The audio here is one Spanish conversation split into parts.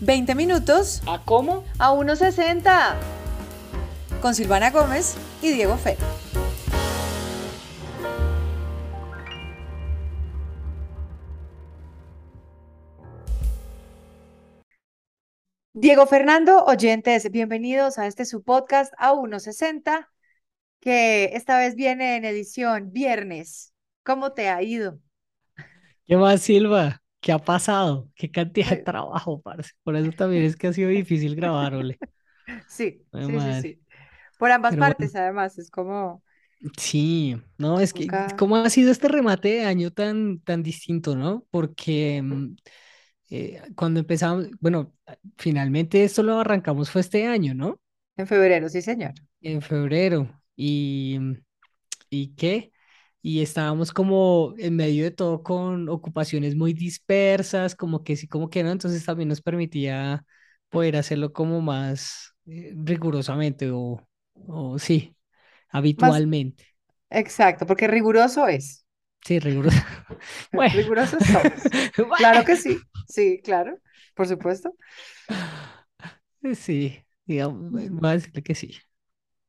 20 minutos ¿A cómo? a 1.60 con Silvana Gómez y Diego Fe. Diego Fernando, oyentes, bienvenidos a este su podcast a 1.60, que esta vez viene en edición viernes. ¿Cómo te ha ido? ¿Qué más, Silva? ¿Qué ha pasado? ¿Qué cantidad de Pues, trabajo, parce? Por eso también es que ha sido difícil grabar, ole. Sí, Ay, sí, sí, sí. Por ambas Pero bueno, partes, además, es como sí, no, es que, ¿cómo ha sido este remate de año tan, tan distinto, no? Porque mm, eh, cuando empezamos, bueno, finalmente esto lo arrancamos fue este año, ¿no? en febrero, sí, señor. En febrero. Y, mm, ¿y qué? Y estábamos como en medio de todo con ocupaciones muy dispersas, como que sí, como que no, entonces también nos permitía poder hacerlo como más eh, rigurosamente o, o sí, Más habitualmente. exacto, porque riguroso es. Sí, riguroso. Bueno, Rigurosos somos. Claro que sí, sí, claro, por supuesto. sí, digamos, voy a decirle que sí.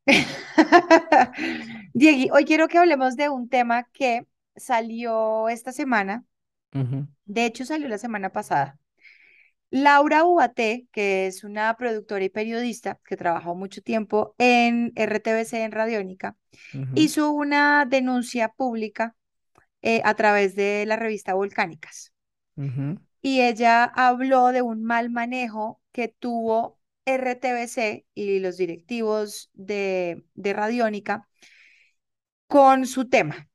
Diegui, hoy quiero que hablemos de un tema que salió esta semana, de hecho salió la semana pasada. Laura Ubaté, que es una productora y periodista que trabajó mucho tiempo en RTBC en Radiónica, ujú, hizo una denuncia pública eh, a través de la revista Volcánicas. y ella habló de un mal manejo que tuvo RTBC y los directivos de, de Radiónica con su tema.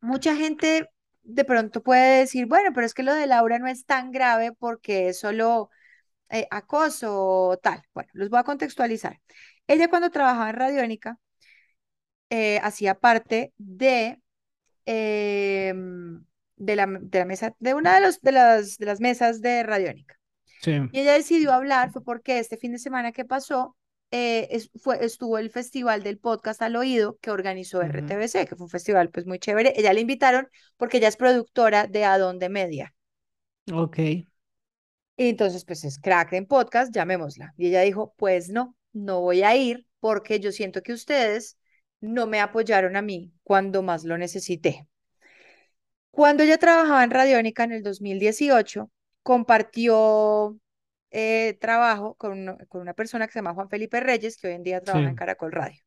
Mucha gente de pronto puede decir, bueno, pero es que lo de Laura no es tan grave porque es solo eh, acoso o tal. Bueno, los voy a contextualizar. Ella cuando trabajaba en Radiónica eh, hacía parte de, em, de la, de la mesa, de una de, los, de, las, de las mesas de Radiónica. Sí. Y ella decidió hablar, fue porque este fin de semana que pasó, eh, es- fue, estuvo el Festival del Podcast al Oído que organizó ujú, RTBC, que fue un festival pues muy chévere. Ella la invitaron porque ella es productora de Adonde Media. Ok. Y entonces pues es crack en podcast, llamémosla. Y ella dijo, pues no, no voy a ir porque yo siento que ustedes no me apoyaron a mí cuando más lo necesité. Cuando ella trabajaba en Radiónica en el 2018, compartió eh, trabajo con, uno- con una persona que se llama Juan Felipe Reyes, que hoy en día trabaja en. Caracol Radio.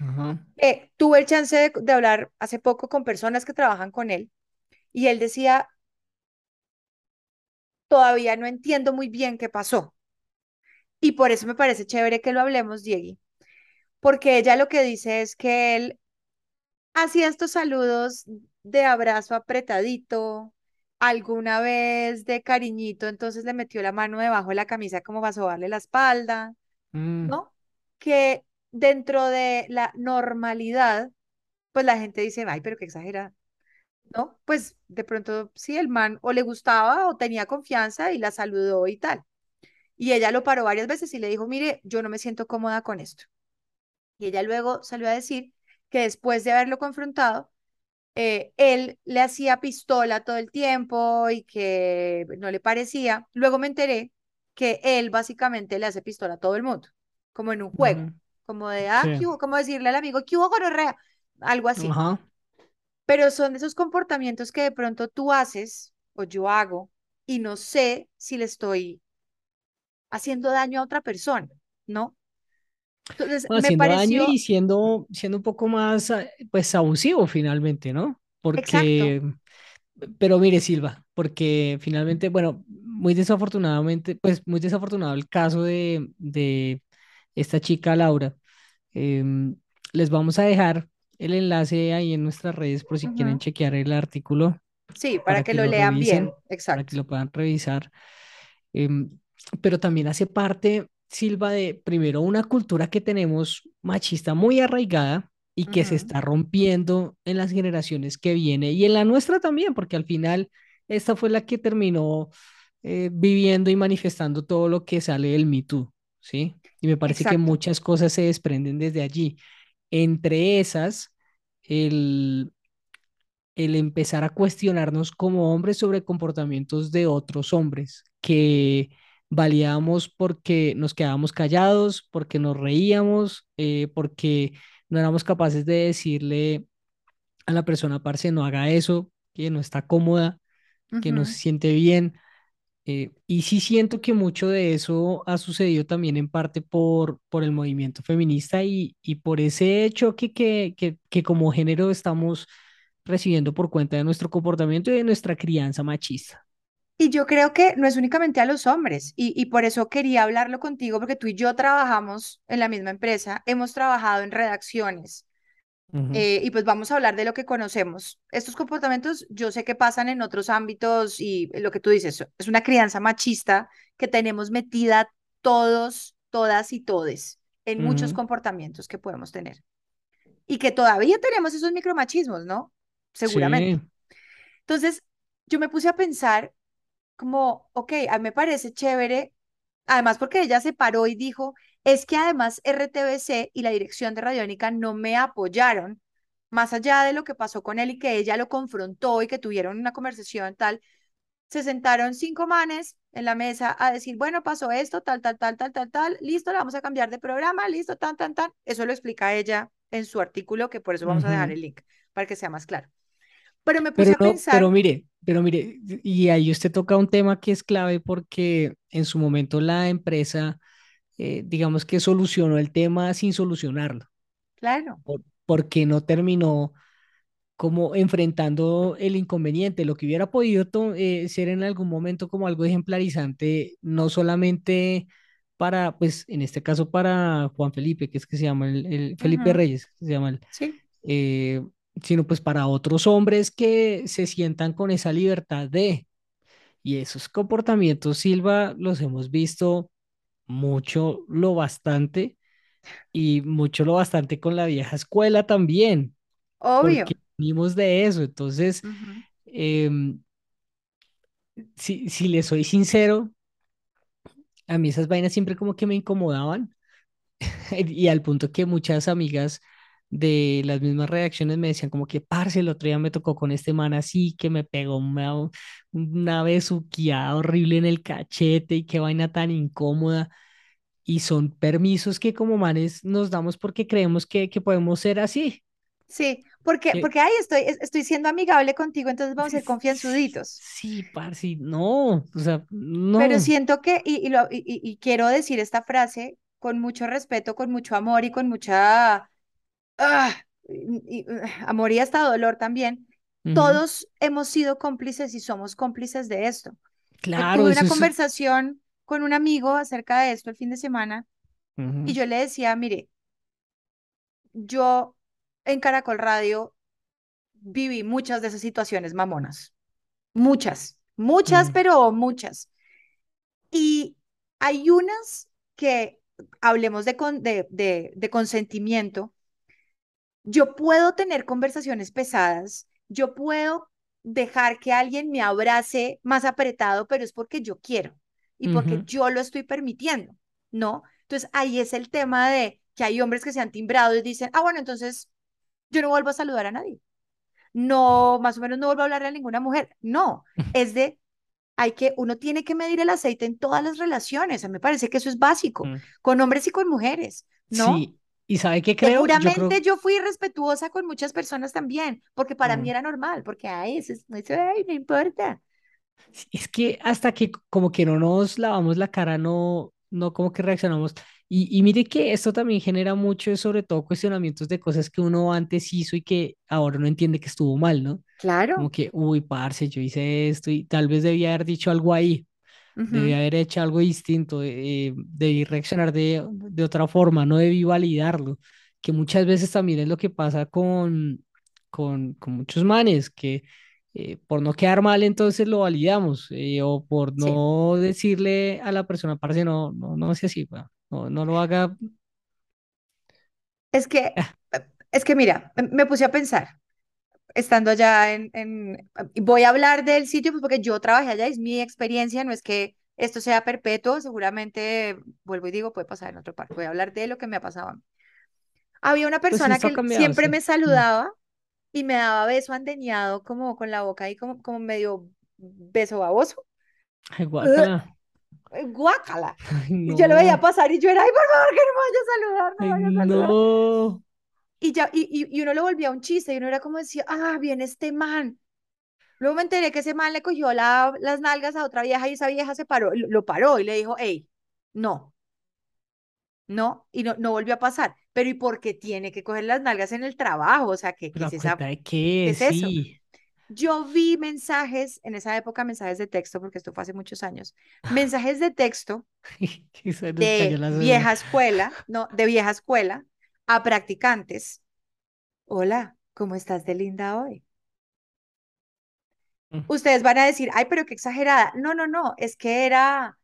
Ajá. Eh, tuve el chance de, de hablar hace poco con personas que trabajan con él y él decía, todavía no entiendo muy bien qué pasó. Y por eso me parece chévere que lo hablemos, Diegui, porque ella lo que dice es que él hacía estos saludos de abrazo apretadito, alguna vez de cariñito, entonces le metió la mano debajo de la camisa como para sobarle la espalda, Mm, ¿no? Que dentro de la normalidad, pues la gente dice, ay, pero qué exagera, ¿no? Pues de pronto sí, el man o le gustaba o tenía confianza y la saludó y tal. Y ella lo paró varias veces y le dijo, mire, yo no me siento cómoda con esto. Y ella luego salió a decir que después de haberlo confrontado, eh, él le hacía pistola todo el tiempo y que no le parecía. Luego me enteré que él básicamente le hace pistola a todo el mundo, como en un juego, como de, ah, Sí. Como decirle al amigo, ¿qué hubo, gonorrea? Algo así. Pero son de esos comportamientos que de pronto tú haces o yo hago y no sé si le estoy haciendo daño a otra persona, ¿no? Entonces, Bueno, me haciendo daño y pareció, siendo, siendo un poco más, ah, pues, abusivo finalmente, ¿no? exacto. Porque, pero mire, Silva, porque finalmente, bueno, muy desafortunadamente, pues, muy desafortunado el caso de, de esta chica Laura. Em, les vamos a dejar el enlace ahí en nuestras redes por si quieren Ujú. chequear el artículo Sí, para para que que lo lo lean revisen, bien, para que exacto. lo puedan revisar. Em, pero también hace parte, Silva, de primero una cultura que tenemos machista muy arraigada y que se está rompiendo en las generaciones que viene y en la nuestra también, porque al final esta fue la que terminó eh, viviendo y manifestando todo lo que sale del Me Too, ¿sí? Y me parece que muchas cosas se desprenden desde allí. Entre esas, el, el empezar a cuestionarnos como hombres sobre comportamientos de otros hombres que validábamos porque nos quedábamos callados, porque nos reíamos, eh, porque no éramos capaces de decirle a la persona, parce, no haga eso, que no está cómoda, que no se siente bien. Eh, y sí siento que mucho de eso ha sucedido también en parte por, por el movimiento feminista y, y por ese choque que, que, que como género estamos recibiendo por cuenta de nuestro comportamiento y de nuestra crianza machista. Y yo creo que no es únicamente a los hombres, y, y por eso quería hablarlo contigo, porque tú y yo trabajamos en la misma empresa, hemos trabajado en redacciones, Ujú, eh, y pues vamos a hablar de lo que conocemos. Estos comportamientos yo sé que pasan en otros ámbitos y lo que tú dices, es una crianza machista que tenemos metida todos, todas y todes en muchos ujú. comportamientos que podemos tener. Y que todavía tenemos esos micromachismos, ¿no? Sí, Seguramente. Entonces, yo me puse a pensar como, ok, a mí me parece chévere, además porque ella se paró y dijo, es que además RTBC y la dirección de Radiónica no me apoyaron, más allá de lo que pasó con él y que ella lo confrontó y que tuvieron una conversación tal, se sentaron cinco manes en la mesa a decir, bueno, pasó esto, tal, tal, tal, tal, tal, tal, listo, le vamos a cambiar de programa, listo, tan, tan, tan. Eso lo explica ella en su artículo, que por eso vamos a dejar el link para que sea más claro. Pero me puse Pero a no, pero pensar, mire, pero mire, y ahí usted toca un tema que es clave porque en su momento la empresa, eh, digamos que solucionó el tema sin solucionarlo, claro, por- porque no terminó como enfrentando el inconveniente, lo que hubiera podido eh, ser en algún momento como algo ejemplarizante, no solamente para, pues en este caso para Juan Felipe, que es que se llama el, el- Felipe Reyes, que se llama el, sí, eh, sino pues para otros hombres que se sientan con esa libertad de, y esos comportamientos, Silva, los hemos visto mucho, lo bastante, y mucho, lo bastante con la vieja escuela también obvio. porque venimos de eso. Entonces, em, si, si le soy sincero, a mí esas vainas siempre como que me incomodaban y al punto que muchas amigas de las mismas reacciones me decían como que, parce, el otro día me tocó con este man así, que me pegó una, una besuqueada horrible en el cachete y qué vaina tan incómoda. Y son permisos que como manes nos damos porque creemos que, que podemos ser así. Sí, porque, Que, porque ahí estoy, es- estoy siendo amigable contigo, entonces vamos a ser confianzuditos. sí, parce, no, o sea, Pero no. siento que, y, y, lo- y- y quiero decir esta frase con mucho respeto, con mucho amor y con mucha, ah, y- y, ah, amor y hasta dolor también. Todos hemos sido cómplices y somos cómplices de esto. Claro, tuve una es. conversación con un amigo acerca de esto el fin de semana y yo le decía, mire, yo en Caracol Radio viví muchas de esas situaciones mamonas, muchas, muchas, ujú, pero muchas. Y hay unas que, hablemos de, con- de, de, de consentimiento, yo puedo tener conversaciones pesadas, yo puedo dejar que alguien me abrace más apretado, pero es porque yo quiero y porque yo lo estoy permitiendo, ¿no? Entonces ahí es el tema de que hay hombres que se han timbrado y dicen, ah, bueno, entonces yo no vuelvo a saludar a nadie. no, más o menos no vuelvo a hablarle a ninguna mujer. No, es de, hay que, uno tiene que medir el aceite en todas las relaciones. A mí me parece que eso es básico, ujú. con hombres y con mujeres, ¿no? Sí, ¿y sabe qué creo? Yo Seguramente creo, yo fui respetuosa con muchas personas también, porque para mí mm, era normal, porque, ay, eso, es- eso, ay, no importa. es que hasta que como que no nos lavamos la cara, no, no como que reaccionamos. Y, y mire que esto también genera mucho, sobre todo cuestionamientos de cosas que uno antes hizo y que ahora no entiende que estuvo mal, ¿no? Como Claro, que, uy, parce, yo hice esto y tal vez debía haber dicho algo ahí. Debí ujú, haber hecho algo distinto, eh, debí reaccionar de, de otra forma, no debí validarlo, que muchas veces también es lo que pasa con, con, con muchos manes, que eh, por no quedar mal entonces lo validamos, eh, o por sí. no decirle a la persona, parce, no, no, no sea así, no, no lo haga. Es que, ah, es que mira, me puse a pensar. Estando allá en, en, voy a hablar del sitio pues porque yo trabajé allá, es mi experiencia, no es que esto sea perpetuo, seguramente, vuelvo y digo, puede pasar en otro parte, voy a hablar de lo que me ha pasado a mí. Había una pues persona ha que cambiado, siempre me sí. Mm. saludaba y me daba beso andeñado como con la boca ahí como, como medio beso baboso. Ay, guácala. eh, guácala. Ay, Y yo lo veía no. pasar y yo era, ay, por favor, que no me vaya a saludar, no me Ay, vaya a saludar. no. Y, ya, y, y, y uno lo volvía un chiste y uno era como decía, ah, viene este man. Luego me enteré que ese man le cogió la, las nalgas a otra vieja y esa vieja se paró, lo, paró y le dijo, hey, no, no, y no, no volvió a pasar. Pero ¿y por qué tiene que coger las nalgas en el trabajo? O sea, ¿qué, qué ¿Pero es esa, qué qué? es eso? Yo vi mensajes, en esa época mensajes de texto, porque esto fue hace muchos años, mensajes de texto de vieja escuela, no, de vieja escuela a practicantes. Hola, ¿cómo estás de linda hoy? Mm, Ustedes van a decir, ay, pero qué exagerada. No, no, no, es que era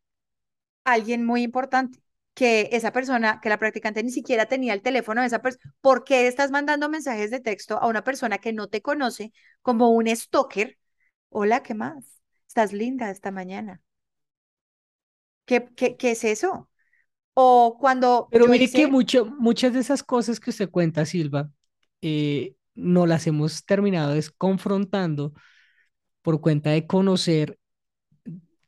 alguien muy importante, que esa persona, que la practicante ni siquiera tenía el teléfono de esa persona. ¿Por qué estás mandando mensajes de texto a una persona que no te conoce como un stalker? Hola, ¿qué más? Estás linda esta mañana. ¿Qué, qué, qué es eso? O cuando Pero mire que hice, mucho, muchas de esas cosas que usted cuenta, Silva, eh, no las hemos terminado es confrontando por cuenta de conocer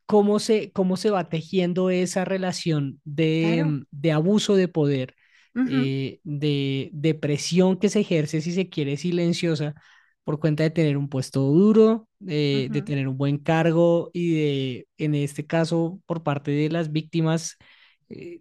cómo se, cómo se va tejiendo esa relación de, claro, mm, de abuso de poder, ujú, eh, de, de presión que se ejerce, si se quiere, silenciosa, por cuenta de tener un puesto duro, de, de ujú, tener un buen cargo y de, en este caso, por parte de las víctimas, eh,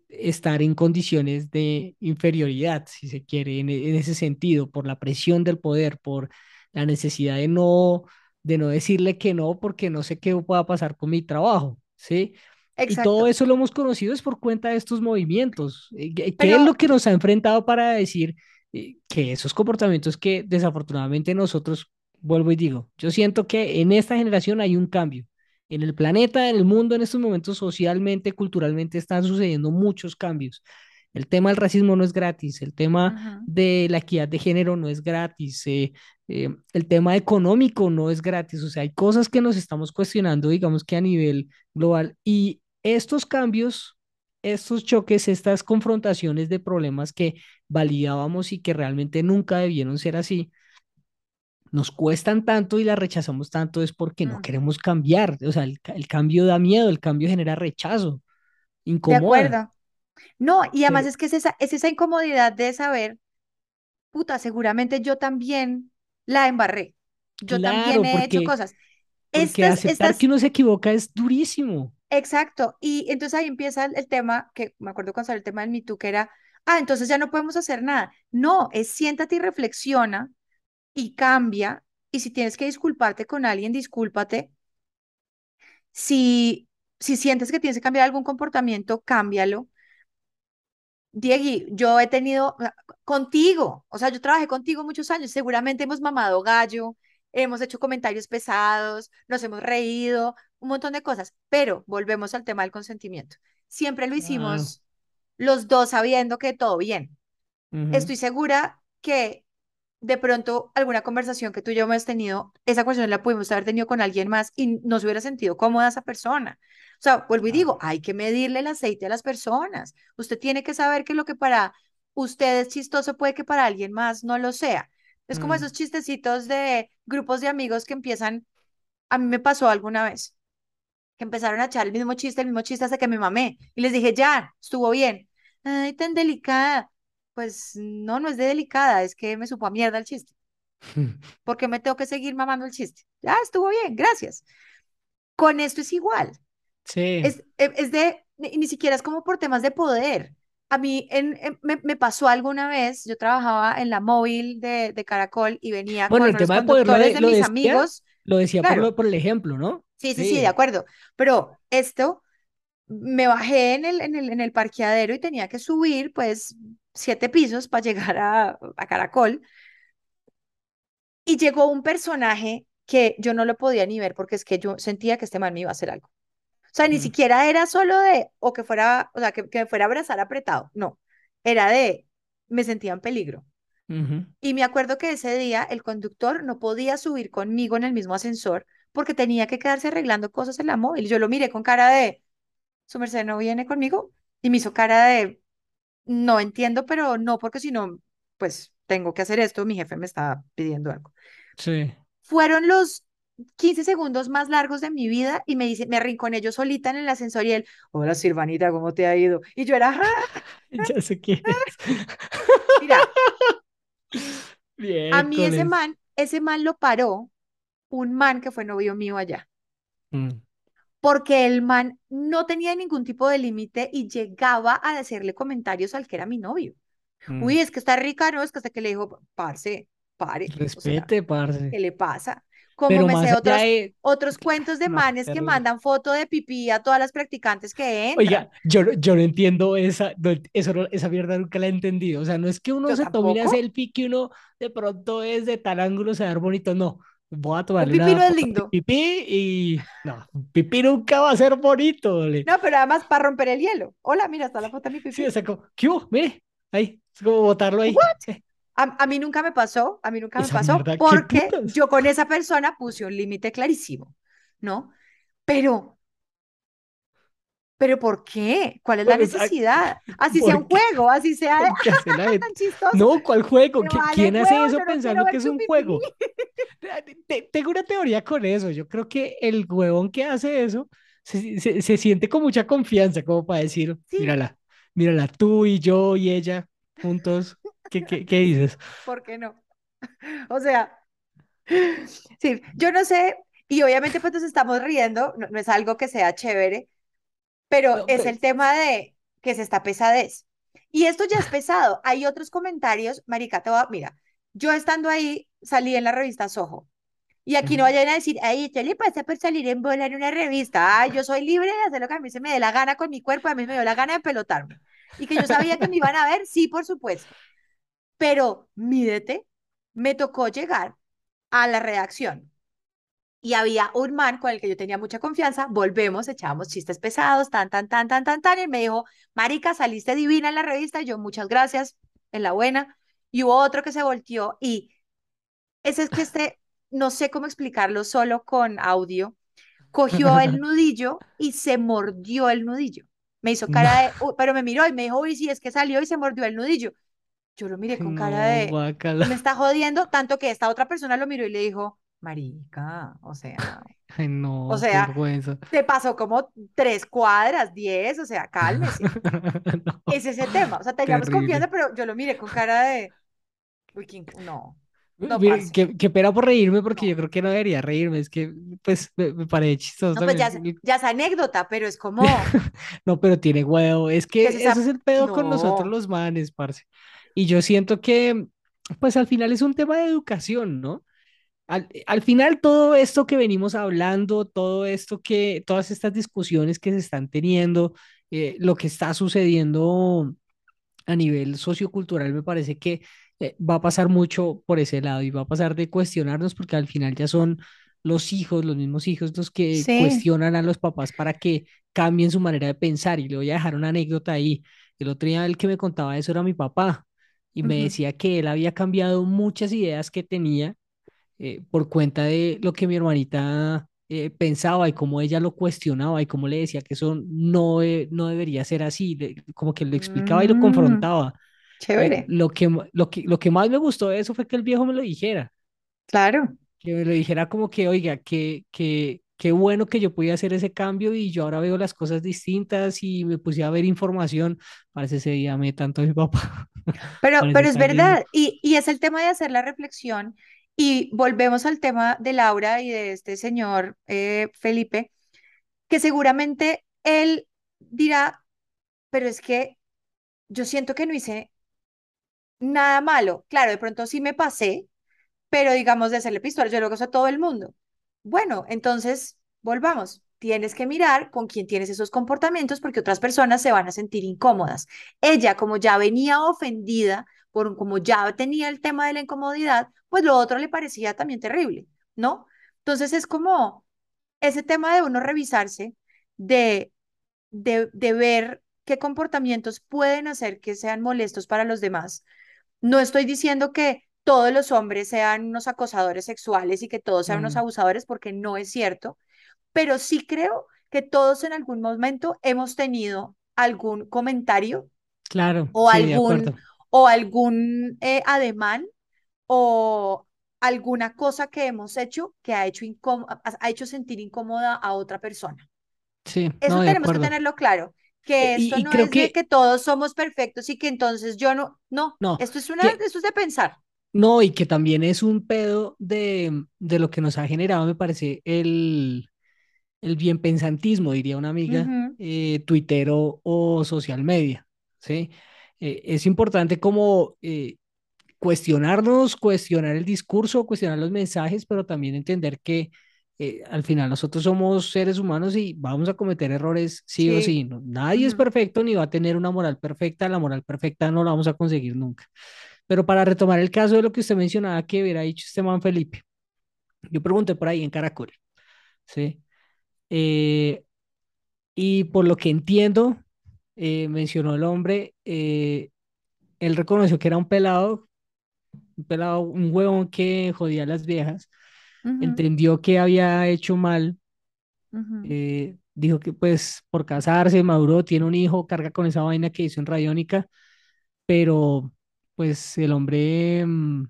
estar en condiciones de inferioridad, si se quiere, en, en ese sentido, por la presión del poder, por la necesidad de no de no decirle que no porque no sé qué pueda pasar con mi trabajo, ¿sí? Y todo eso lo hemos conocido es por cuenta de estos movimientos. Eh, ¿Qué es lo que nos ha enfrentado para decir eh, que esos comportamientos que desafortunadamente nosotros, vuelvo y digo, yo siento que en esta generación hay un cambio. En el planeta, en el mundo, en estos momentos, socialmente, culturalmente, están sucediendo muchos cambios. El tema del racismo no es gratis, el tema ujú, de la equidad de género no es gratis, eh, eh, el tema económico no es gratis, o sea, hay cosas que nos estamos cuestionando, digamos que a nivel global, y estos cambios, estos choques, estas confrontaciones de problemas que validábamos y que realmente nunca debieron ser así, nos cuestan tanto y las rechazamos tanto es porque no mm, queremos cambiar, o sea, el, el cambio da miedo, el cambio genera rechazo, de incomoda, acuerdo. No, y además pero es que es esa, es esa incomodidad de saber, puta, seguramente yo también la embarré. Yo también claro, he hecho porque, cosas. porque Estas, aceptar que estas, uno se equivoca es durísimo. exacto. Y entonces ahí empieza el, el tema, que me acuerdo cuando salió el tema del Me Too, que era, ah, entonces ya no podemos hacer nada. No, es siéntate y reflexiona y cambia. Y si tienes que disculparte con alguien, discúlpate. Si, si sientes que tienes que cambiar algún comportamiento, cámbialo Diegui, yo he tenido sea, contigo, o sea, yo trabajé contigo muchos años, seguramente hemos mamado gallo, hemos hecho comentarios pesados, nos hemos reído, un montón de cosas, pero volvemos al tema del consentimiento. Siempre lo hicimos los dos sabiendo que todo bien. Estoy segura que de pronto alguna conversación que tú y yo hemos tenido, esa conversación la pudimos haber tenido con alguien más y no se hubiera sentido cómoda esa persona. O sea, vuelvo y digo, hay que medirle el aceite a las personas. Usted tiene que saber que lo que para usted es chistoso puede que para alguien más no lo sea. Es como Mm. esos chistecitos de grupos de amigos que empiezan, a mí me pasó alguna vez, que empezaron a echar el mismo chiste, el mismo chiste hasta que me mamé y les dije, ya, estuvo bien. Ay, tan delicada. Pues no, no es de delicada, es que me supo a mierda el chiste. ¿Por qué me tengo que seguir mamando el chiste? Ya estuvo bien, gracias. Con esto es igual. Sí. Es, e- es de, ni, ni siquiera es como por temas de poder. A mí en, en- me, me pasó alguna vez, yo trabajaba en la móvil de, de Caracol y venía Bueno, con el los tema de poder lo, de- de mis decía, amigos. lo decía por, Claro, por el ejemplo, ¿no? sí, sí, sí, de Sí. acuerdo. Pero esto, me bajé en el, en el, en el parqueadero y tenía que subir pues siete pisos para llegar a, a Caracol. Y llegó un personaje que yo no lo podía ni ver porque es que yo sentía que este man me iba a hacer algo. O sea, ni Mm. siquiera era solo de, o que fuera, o sea, que, que me fuera a abrazar apretado, no, era de, me sentía en peligro. Y me acuerdo que ese día el conductor no podía subir conmigo en el mismo ascensor porque tenía que quedarse arreglando cosas en la móvil. Yo lo miré con cara de, su merced no viene conmigo, y me hizo cara de, no entiendo, pero no, porque si no, pues tengo que hacer esto, mi jefe me está pidiendo algo. Sí. Fueron los 15 segundos más largos de mi vida y me dice, me arrinconé yo solita en el ascensor y él, hola Silvanita, ¿cómo te ha ido? Y yo era. Ya sé quién es. mira, a mí ese man, ese man lo paró un man que fue novio mío allá, Mm, porque el man no tenía ningún tipo de límite y llegaba a decirle comentarios al que era mi novio. mm. Uy, es que está rica, ¿no? Es que hasta que le dijo, parce, pare, o sea, Respete, parce. ¿qué le pasa? Como Pero me sé otros, de... otros cuentos de manes que mandan foto de pipí a todas las practicantes que entran. Oiga, yo, yo no entiendo esa, no eso, esa mierda nunca la he entendido. O sea, no es que uno Yo se tome una tampoco. selfie que uno de pronto es de tal ángulo se ver bonito. No, voy a Un tomarle pipí no es lindo. pipí y no, pipí nunca va a ser bonito. No, pero además para romper el hielo. Hola, mira, está la foto de mi Sí, o pipí. sea, como, ¿qué hubo? Mire, ahí, es como botarlo ahí. A, a mí nunca me pasó, a mí nunca me pasó mierda, ¿qué porque yo con esa persona puse un límite clarísimo, ¿no? Pero, pero ¿por qué? ¿Cuál es la necesidad? Así sea un juego, así sea tan chistoso. No, ¿cuál juego? Me ¿Qui- vale ¿Quién hace eso pensando que es un pipí. juego? Te- Tengo una teoría con eso. Yo creo que el huevón que hace eso se, se- se siente con mucha confianza, como para decir, Sí, mírala, mírala, tú y yo y ella juntos. ¿Qué, qué, qué dices? ¿por qué no? O sea, sí, yo no sé, y obviamente pues nos estamos riendo, no, no es algo que sea chévere, pero No, es pe- el tema de que se está pesadez. Y esto ya es pesado. Hay otros comentarios, Marica, te voy a- mira, yo estando ahí salí en la revista Soho. Y aquí no vayan a decir, ay, ¿qué le pasa por salir en bola en una revista? Yo soy libre de hacer lo que a mí se me dé la gana con mi cuerpo, a mí me dio la gana de pelotarme. Y que yo sabía que me iban a ver, sí, por supuesto. Pero mídete, me tocó llegar a la redacción y había un man con el que yo tenía mucha confianza, volvemos, echábamos chistes pesados, tan, tan, tan, tan, tan, tan, y él me dijo, Marica, saliste divina en la revista, y yo, muchas gracias, en la buena, y hubo otro que se volteó, y ese es que este, no sé cómo explicarlo solo con audio, cogió el nudillo y se mordió el nudillo. Me hizo No, cara de, pero me miró y me dijo, uy, sí, es que salió y se mordió el nudillo. Yo lo miré con cara no, de, me guácala. está jodiendo, tanto que esta otra persona lo miró y le dijo, Marica, o sea, Ay, o no, qué sea, vergüenza. te pasó como tres cuadras, diez, o sea, cálmese. No, Es ese tema, o sea, teníamos confianza, pero yo lo miré con cara de, uy, ¿quién? no, no, qué pena por reírme porque yo creo que no debería reírme. Es que, pues, me, me parece chistoso No, pues ya, es- ya es anécdota, pero es como, No, pero tiene huevo. Es ¿qué es que ese esa? es el pedo con nosotros No. los manes, parce. Y yo siento que, pues al final es un tema de educación, ¿no? Al, al final todo esto que venimos hablando, todo esto que, todas estas discusiones que se están teniendo, eh, lo que está sucediendo a nivel sociocultural, me parece que eh, va a pasar mucho por ese lado y va a pasar de cuestionarnos porque al final ya son los hijos, los mismos hijos, los que Sí. cuestionan a los papás para que cambien su manera de pensar. Y le voy a dejar una anécdota ahí. El otro día el que me contaba eso era mi papá y me decía que él había cambiado muchas ideas que tenía eh, por cuenta de lo que mi hermanita eh, pensaba y cómo ella lo cuestionaba y cómo le decía que eso no, eh, no debería ser así, le- como que lo explicaba y lo Mm, confrontaba. Eh, chévere, lo que, lo que, lo que más me gustó de eso fue que el viejo me lo dijera, claro. que me lo dijera como que, oiga, que, que, qué bueno que yo pude hacer ese cambio y yo ahora veo las cosas distintas y me puse a ver información. Parece ese día me tanto a mi papá. Pero, pero es verdad, y, y es el tema de hacer la reflexión, y volvemos al tema de Laura y de este señor eh, Felipe, que seguramente él dirá, pero es que yo siento que no hice nada malo. Claro, de pronto sí me pasé, pero digamos de hacerle pistola, yo lo hago a todo el mundo. Bueno, entonces volvamos. Tienes que mirar con quién tienes esos comportamientos porque otras personas se van a sentir incómodas. Ella, como ya venía ofendida, por como ya tenía el tema de la incomodidad, pues lo otro le parecía también terrible, ¿no? Entonces es como ese tema de uno revisarse, de, de, de ver qué comportamientos pueden hacer que sean molestos para los demás no estoy diciendo que todos los hombres sean unos acosadores sexuales y que todos sean unos Mm, abusadores, porque no es cierto, pero sí creo que todos en algún momento hemos tenido algún comentario claro, o sí, algún. O algún eh, ademán o alguna cosa que hemos hecho que ha hecho, ha hecho sentir incómoda a otra persona. Sí, Eso no, tenemos que tenerlo claro, que Y, esto y no creo es de que, que todos somos perfectos y que entonces yo no, no, no, esto es una, que, esto es de pensar. no, y que también es un pedo de, de lo que nos ha generado, me parece, el, el bienpensantismo, diría una amiga, Ujú, eh, tuitero o social media, ¿sí? Eh, es importante como eh, cuestionarnos, cuestionar el discurso, cuestionar los mensajes, pero también entender que eh, al final nosotros somos seres humanos y vamos a cometer errores sí o Sí. sí. ¿no? Nadie es perfecto ni va a tener una moral perfecta. La moral perfecta no la vamos a conseguir nunca. Pero para retomar el caso de lo que usted mencionaba que hubiera dicho este man Felipe, yo pregunté por ahí en Caracol, ¿sí? Eh, y por lo que entiendo, eh, mencionó el hombre, eh, él reconoció que era un pelado, un pelado, un huevón que jodía a las viejas, entendió que había hecho mal, eh, dijo que pues por casarse, maduró, tiene un hijo, carga con esa vaina que hizo en Radiónica, pero pues el hombre mm,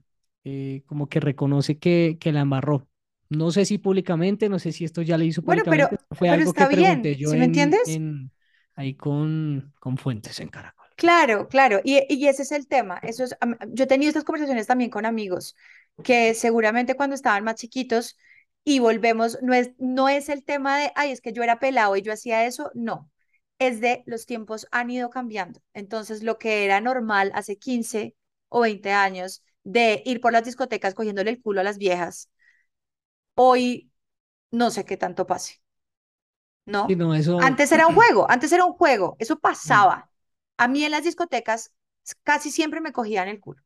eh, como que reconoce que, que la embarró. No sé si públicamente, no sé si esto ya le hizo Bueno, pero, públicamente, fue pero algo que bien, pregunté yo ¿sí me en, entiendes? en ahí con, con fuentes en Caracol. Claro, claro, y, y ese es el tema. Eso es, yo he tenido estas conversaciones también con amigos que seguramente cuando estaban más chiquitos y volvemos, no es, no es el tema de, ay, es que yo era pelado y yo hacía eso, no, es de los tiempos han ido cambiando. Entonces, lo que era normal hace 15 o 20 años de ir por las discotecas cogiéndole el culo a las viejas, hoy no sé qué tanto pase. Sí, ¿no? eso, Antes era un juego, antes era un juego, eso mm, pasaba. A mí en las discotecas casi siempre me cogían el culo.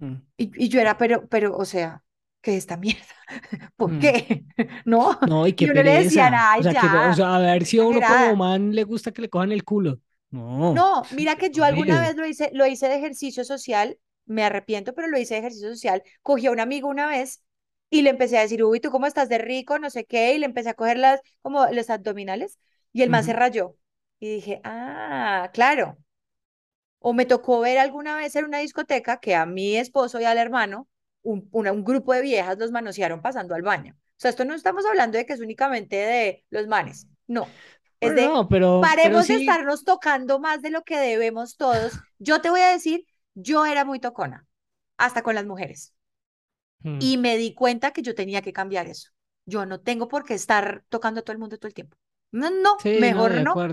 mm, Y, y yo era, pero, pero, o sea, ¿qué es esta mierda? ¿Por mm. qué? ¿No? No, y qué Y uno le decía, pereza. O ay, sea, que, o sea, a ver si a uno como man le gusta que le cojan el culo. No, No, mira que yo alguna vez lo hice, lo hice de ejercicio social, me arrepiento, pero lo hice de ejercicio social. Cogí a un amigo una vez y le empecé a decir, uy, ¿tú cómo estás de rico? No sé qué, y le empecé a coger las, como los abdominales, y el man se rayó. Y dije, ah, claro. O me tocó ver alguna vez en una discoteca que a mi esposo y al hermano, un, una- un grupo de viejas los manosearon pasando al baño. O sea, esto no estamos hablando de que es únicamente de los manes, no, es de no, pero, pero paremos de sí. estarnos tocando más de lo que debemos todos. Yo te voy a decir, yo era muy tocona, hasta con las mujeres, mm, y me di cuenta que yo tenía que cambiar eso. Yo no tengo por qué estar tocando a todo el mundo todo el tiempo. No, no, Sí, no, de mejor no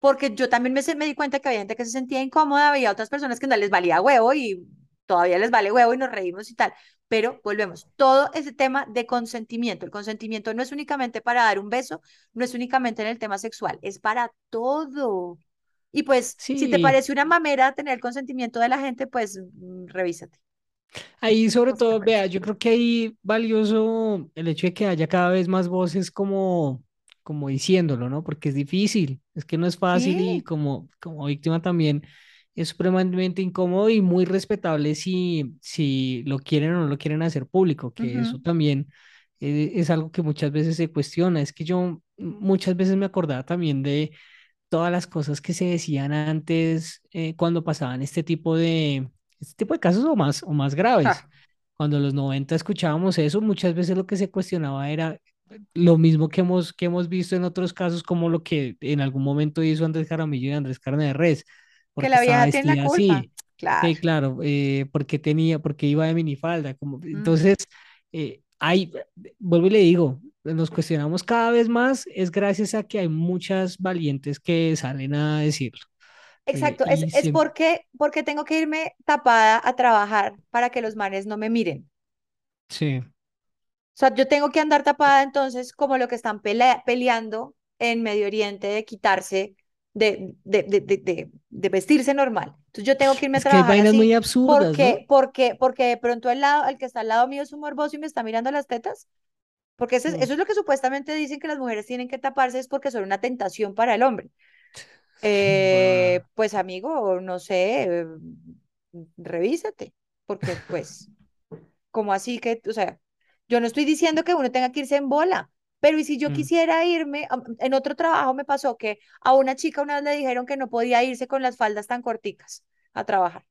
porque yo también me, se- me di cuenta que había gente que se sentía incómoda, había otras personas que no les valía huevo y todavía les vale huevo y nos reímos y tal. Pero volvemos, todo ese tema de consentimiento. El consentimiento no es únicamente para dar un beso, no es únicamente en el tema sexual, es para todo. Y pues, si te Sí, parece una mamera tener el consentimiento de la gente, pues mm, revísate. Ahí sobre todo, vea, yo creo que ahí valioso el hecho de que haya cada vez más voces como, como diciéndolo, ¿no? Porque es difícil, es que no es fácil y Sí. como, como víctima también es supremamente incómodo y muy respetable si, si lo quieren o no lo quieren hacer público, que eso ujú, también eh, es algo que muchas veces se cuestiona. Es que yo muchas veces me acordaba también de todas las cosas que se decían antes eh, cuando pasaban este tipo de, este tipo de casos o más, o más graves. ja, Cuando en los 90 escuchábamos eso, muchas veces lo que se cuestionaba era lo mismo que hemos, que hemos visto en otros casos, como lo que en algún momento hizo Andrés Jaramillo y Andrés Carne de Res, Que la vieja tiene la culpa. así, Claro. sí, claro, eh, porque tenía, porque iba de minifalda, como, Mm. entonces, eh, hay, vuelvo y le digo, nos cuestionamos cada vez más, es gracias a que hay muchas valientes que salen a decirlo. Exacto, es, y es porque, porque tengo que irme tapada a trabajar para que los manes no me miren. sí, O sea, yo tengo que andar tapada entonces como lo que están pelea- peleando en Medio Oriente de quitarse, de, de, de, de, vestirse normal. Entonces yo tengo que irme a es que hay trabajar vainas así muy absurdas, ¿no? porque, porque, porque de pronto el, lado, el que está al lado mío es un morboso y me está mirando las tetas. Porque eso es, Mm, eso es lo que supuestamente dicen que las mujeres tienen que taparse, es porque son una tentación para el hombre. Eh, pues amigo, no sé, eh, revísate, porque pues, como así que, o sea, yo no estoy diciendo que uno tenga que irse en bola, pero y si yo mm. quisiera irme, en otro trabajo me pasó que a una chica una vez le dijeron que no podía irse con las faldas tan corticas a trabajar.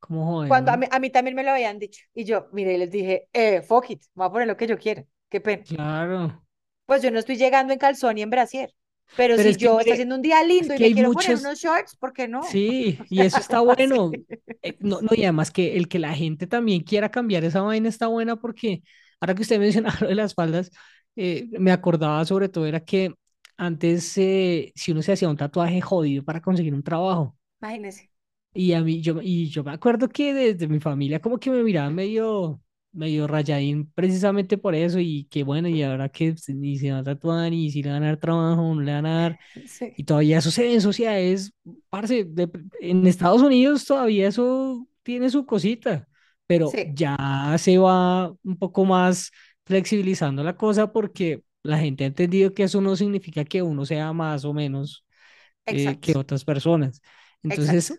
como joven, Cuando a mí, a mí también me lo habían dicho. Y yo, mire, y les dije, eh, fuck it, voy a poner lo que yo quiera. Qué pena. Claro. Pues yo no estoy llegando en calzón y en brasier. Pero Pero si es yo mire, haciendo un día es lindo y me quiero poner muchos, unos shorts, ¿por qué no? sí, y eso está bueno. Eh, No, no, y además que el que la gente también quiera cambiar esa vaina está buena porque ahora que usted mencionaba lo de las faldas, eh, me acordaba sobre todo era que antes eh, si uno se hacía un tatuaje jodido para conseguir un trabajo. Imagínese. Y a mí, yo, y yo me acuerdo que desde mi familia como que me miraban medio, medio rayadín precisamente por eso y que bueno, y ahora que ni se va a tatuar y si le van a dar trabajo, no le van a dar, Sí, y todavía eso se ve en sociedades, parce, de- en Estados Unidos todavía eso tiene su cosita, pero sí, ya se va un poco más flexibilizando la cosa porque la gente ha entendido que eso no significa que uno sea más o menos eh, que otras personas. Entonces,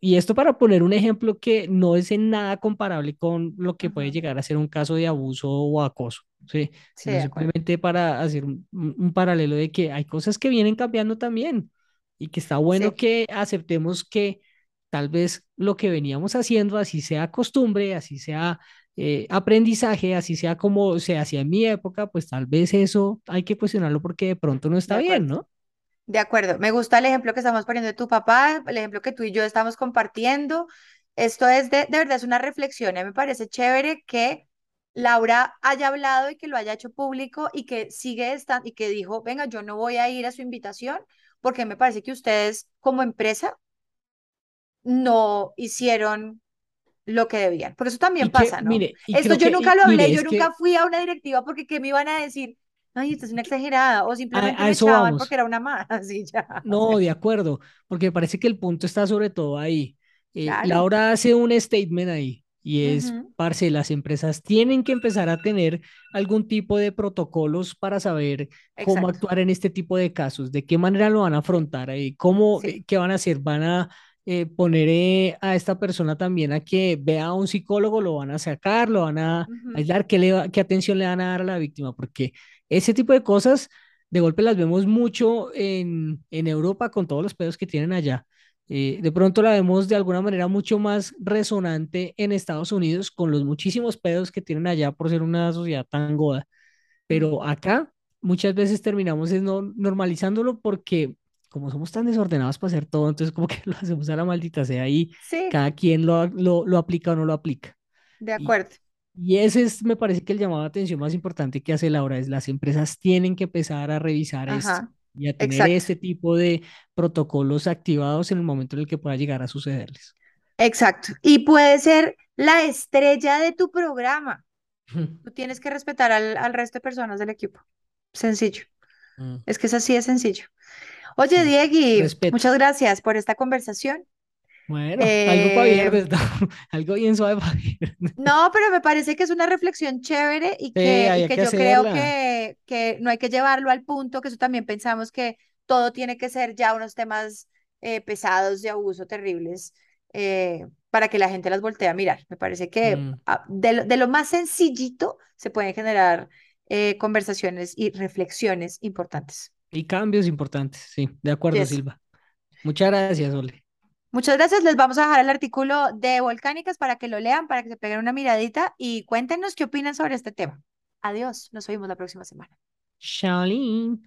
y esto para poner un ejemplo que no es en nada comparable con lo que puede llegar a ser un caso de abuso o acoso, ¿sí? Sí, Sino simplemente para hacer un, un- paralelo de que hay cosas que vienen cambiando también y que está bueno Sí, que aceptemos que tal vez lo que veníamos haciendo, así sea costumbre, así sea eh, aprendizaje, así sea como se hacía en mi época, pues tal vez eso hay que cuestionarlo porque de pronto no está bien. ¿no? De acuerdo. Me gusta el ejemplo que estamos poniendo de tu papá, el ejemplo que tú y yo estamos compartiendo. Esto es de, de verdad, es una reflexión. A mí me parece chévere que Laura haya hablado y que lo haya hecho público y que sigue estando y que dijo, venga, yo no voy a ir a su invitación porque me parece que ustedes como empresa no hicieron lo que debían. Porque eso también que, pasa, ¿no? mire, Esto yo que, nunca y lo hablé, mire, yo que nunca fui a una directiva porque ¿qué me iban a decir? Ay, esta es una exagerada, o simplemente a, a me eso porque era una más, así ya, No, de acuerdo, porque me parece que el punto está sobre todo ahí. Eh, claro. Laura hace un statement ahí y es, Ujú, parce, las empresas tienen que empezar a tener algún tipo de protocolos para saber cómo actuar en este tipo de casos, de qué manera lo van a afrontar, eh, cómo, sí, eh, qué van a hacer, van a eh, poner eh, a esta persona también a que vea a un psicólogo, lo van a sacar, lo van a ujú, aislar, qué, le va- qué atención le van a dar a la víctima, porque ese tipo de cosas de golpe las vemos mucho en, en Europa con todos los pedos que tienen allá. Eh, de pronto la vemos de alguna manera mucho más resonante en Estados Unidos con los muchísimos pedos que tienen allá por ser una sociedad tan goda. Pero acá muchas veces terminamos no, normalizándolo porque como somos tan desordenados para hacer todo, entonces como que lo hacemos a la maldita sea y Sí, cada quien lo, lo, lo aplica o no lo aplica. de acuerdo. y ese es, me parece que el llamado de atención más importante que hace Laura es las empresas tienen que empezar a revisar esto y a tener exacto, este tipo de protocolos activados en el momento en el que pueda llegar a sucederles. exacto. Y puede ser la estrella de tu programa. Tú tienes que respetar al, al resto de personas del equipo. Sencillo. Mm, Es que es así de sencillo. Oye, Sí, Diegui, respeto. muchas gracias por esta conversación. Bueno, algo para Eh, viernes, ¿no? Algo bien suave para viernes. No, pero me parece que es una reflexión chévere y Sí, que, y había que que yo creo que, que no hay que llevarlo al punto, que eso también pensamos que todo tiene que ser ya unos temas eh, pesados de abuso terribles eh, para que la gente las voltee a mirar. Me parece que Mm, ah, de lo, de lo más sencillito se pueden generar conversaciones y reflexiones importantes. Y cambios importantes, sí, de acuerdo, Yes. Silva. Muchas gracias, Ole. Muchas gracias. Les vamos a dejar el artículo de Volcánicas para que lo lean, para que se peguen una miradita y cuéntenos qué opinan sobre este tema. Adiós. Nos oímos la próxima semana. Shaolin.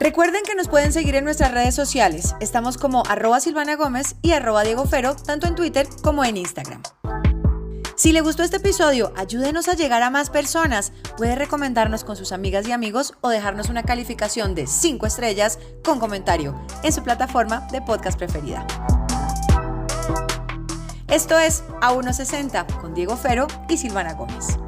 Recuerden que nos pueden seguir en nuestras redes sociales. Estamos como arroba Silvana Gómez y arroba Diego Fero, tanto en Twitter como en Instagram. Si le gustó este episodio, ayúdenos a llegar a más personas. Puede recomendarnos con sus amigas y amigos o dejarnos una calificación de 5 estrellas con comentario en su plataforma de podcast preferida. Esto es A160 con Diego Fero y Silvana Gómez.